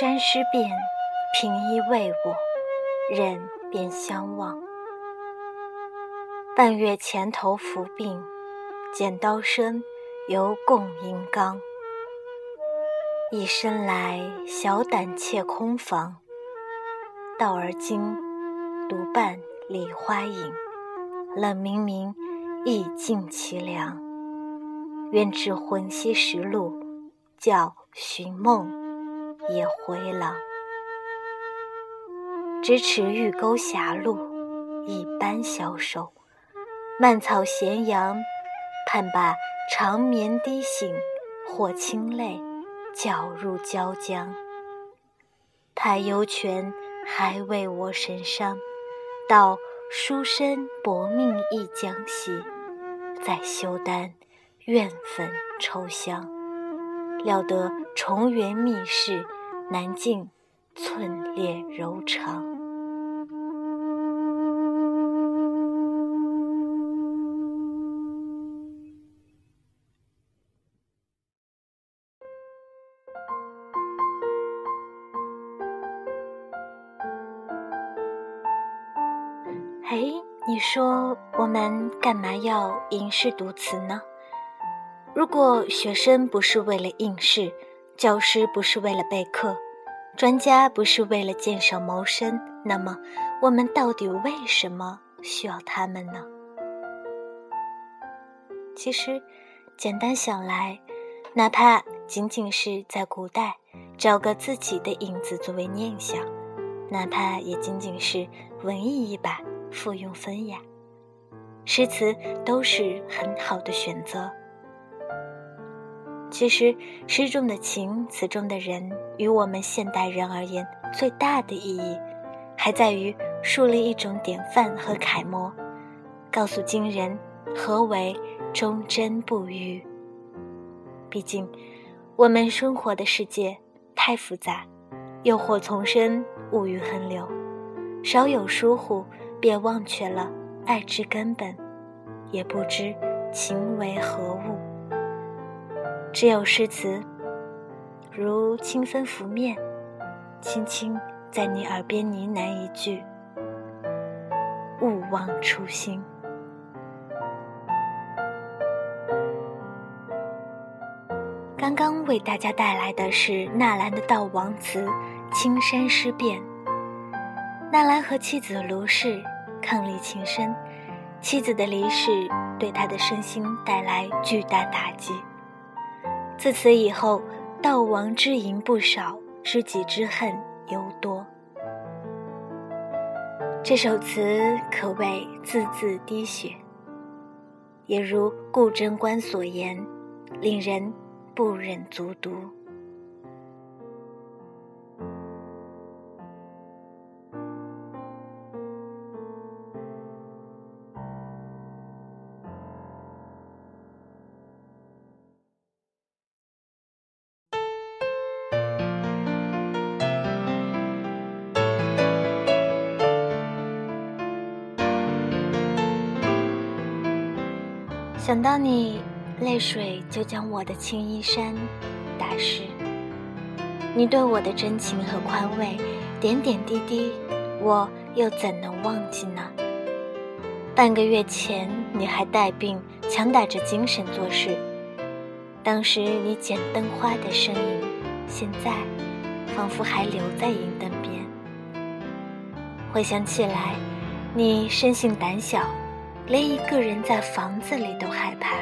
山师变，平衣为我，人便相忘。半月前头伏病，剪刀声犹共银刚。一生来小胆怯空房，到而今独伴梨花影。冷冥冥，意尽凄凉。愿知魂兮识路，教寻梦也回廊。咫尺玉钩狭路，一般消瘦。蔓草闲杨，盼把长眠滴醒，或清泪搅入椒浆。太幽泉还为我神伤，到。书生薄命一将息，在修丹怨愤抽香。料得重圆密室，难尽寸裂柔肠。哎，你说我们干嘛要吟诗读词呢？如果学生不是为了应试，教师不是为了备课，专家不是为了鉴赏谋生，那么我们到底为什么需要他们呢？其实，简单想来，哪怕仅仅是在古代找个自己的影子作为念想，哪怕也仅仅是文艺一把。附庸风雅，诗词都是很好的选择。其实，诗中的情，词中的人，与我们现代人而言，最大的意义，还在于树立一种典范和楷模，告诉今人何为忠贞不渝。毕竟，我们生活的世界太复杂，诱惑丛生，物欲横流，稍有疏忽。便忘却了爱之根本，也不知情为何物。只有诗词，如清风拂面，轻轻在你耳边呢喃一句：“勿忘初心。”刚刚为大家带来的是纳兰的《悼亡词》《青山诗变》。纳兰和妻子卢氏。伉俪情深，妻子的离世对他的身心带来巨大打击。自此以后，悼亡之吟不少，知己之恨尤多。这首词可谓字字滴血，也如顾贞观所言，令人不忍卒读。想到你，泪水就将我的青衣衫打湿。你对我的真情和宽慰，点点滴滴，我又怎能忘记呢？半个月前你还带病，强打着精神做事。当时你剪灯花的身影，现在仿佛还留在银灯边。回想起来，你生性胆小。连一个人在房子里都害怕，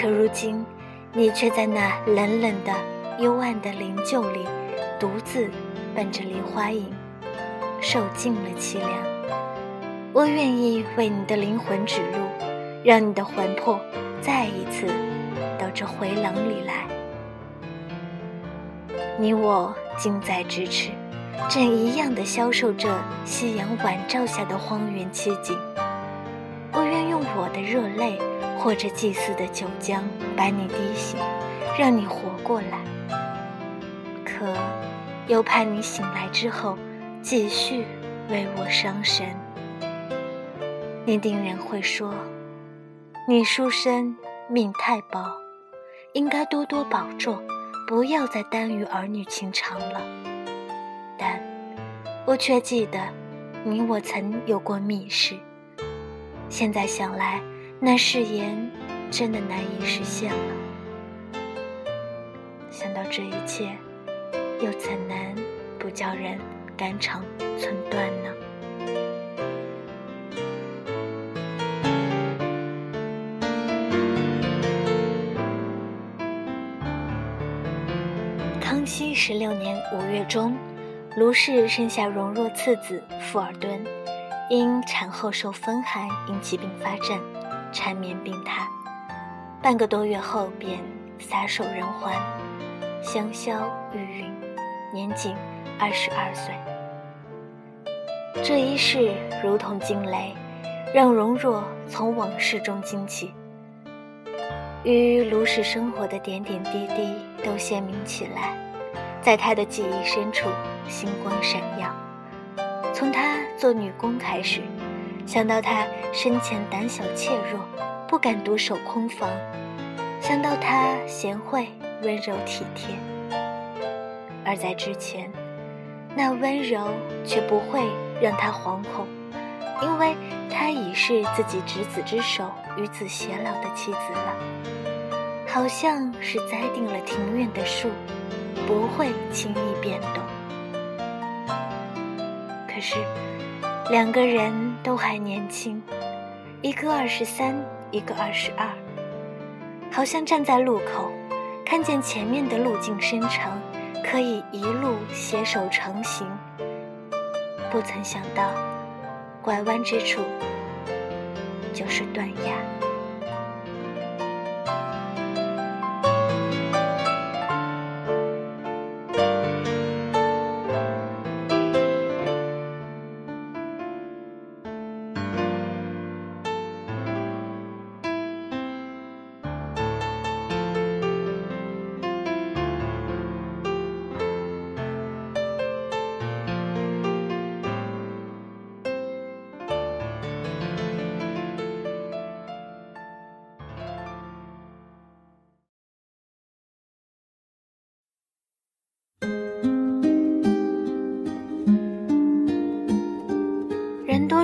可如今，你却在那冷冷的、幽暗的灵柩里，独自伴着梨花影，受尽了凄凉。我愿意为你的灵魂指路，让你的魂魄再一次到这回廊里来。你我近在咫尺，正一样的消受着夕阳晚照下的荒原凄景。我愿用我的热泪，或者祭祀的酒浆，把你滴醒，让你活过来。可，又怕你醒来之后，继续为我伤神。你定然会说，你书生命太薄，应该多多保重，不要再耽于儿女情长了。但，我却记得，你我曾有过密室。现在想来，那誓言真的难以实现了。想到这一切，又怎能不叫人肝肠寸断呢？康熙十六年五月中，卢氏生下荣若次子富尔敦，因产后受风寒引起并发症，缠绵病榻。半个多月后便撒手人寰，香消玉殒，年仅二十二岁。这一世如同惊雷，让荣若从往事中惊起。与卢氏生活的点点滴滴都鲜明起来，在他的记忆深处，星光闪耀。从他做女工开始，想到他生前胆小怯弱，不敢独守空房；想到他贤惠温柔体贴，而在之前，那温柔却不会让他惶恐，因为他已是自己执子之手、与子偕老的妻子了。好像是栽定了庭院的树，不会轻易变动。可是，两个人都还年轻，一个二十三，一个二十二，好像站在路口，看见前面的路径深长，可以一路携手成行。不曾想到，拐弯之处就是断崖。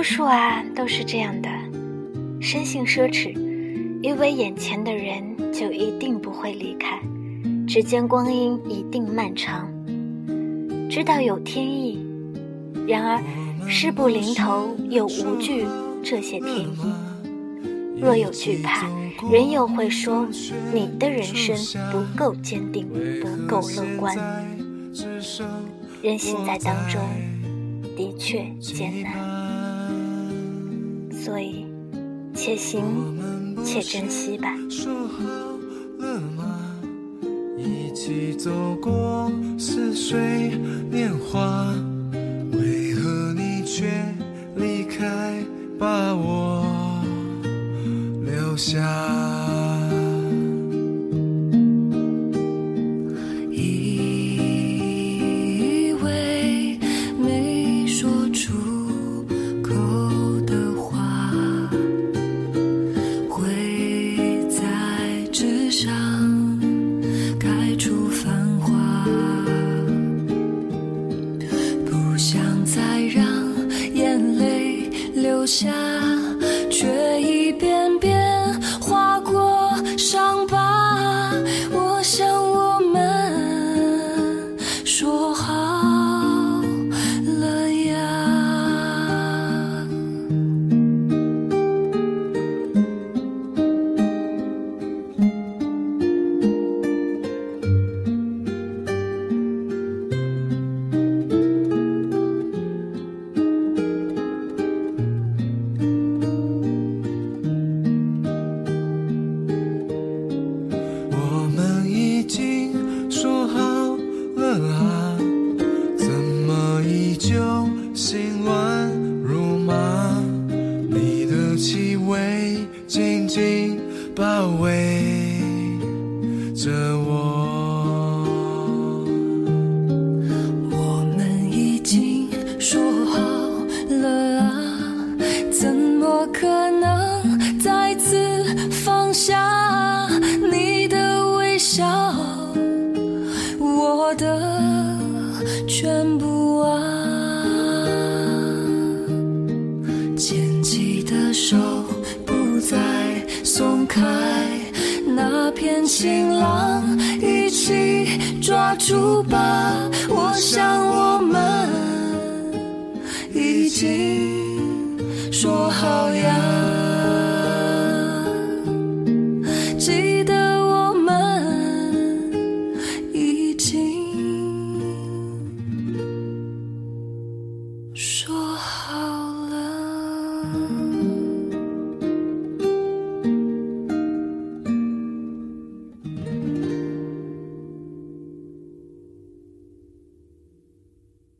数啊都是这样的，生性奢侈，以为眼前的人就一定不会离开，只见光阴一定漫长。知道有天意，然而事不临头又无惧这些天意。若有惧怕，人又会说你的人生不够坚定，不够乐观。人行在当中，的确艰难。所以，且行且珍惜吧。说好了吗？一起走过似水年华，为何你却离开，把我留下？留下。的手不再松开那片晴朗一起抓住吧我想我们已经说好呀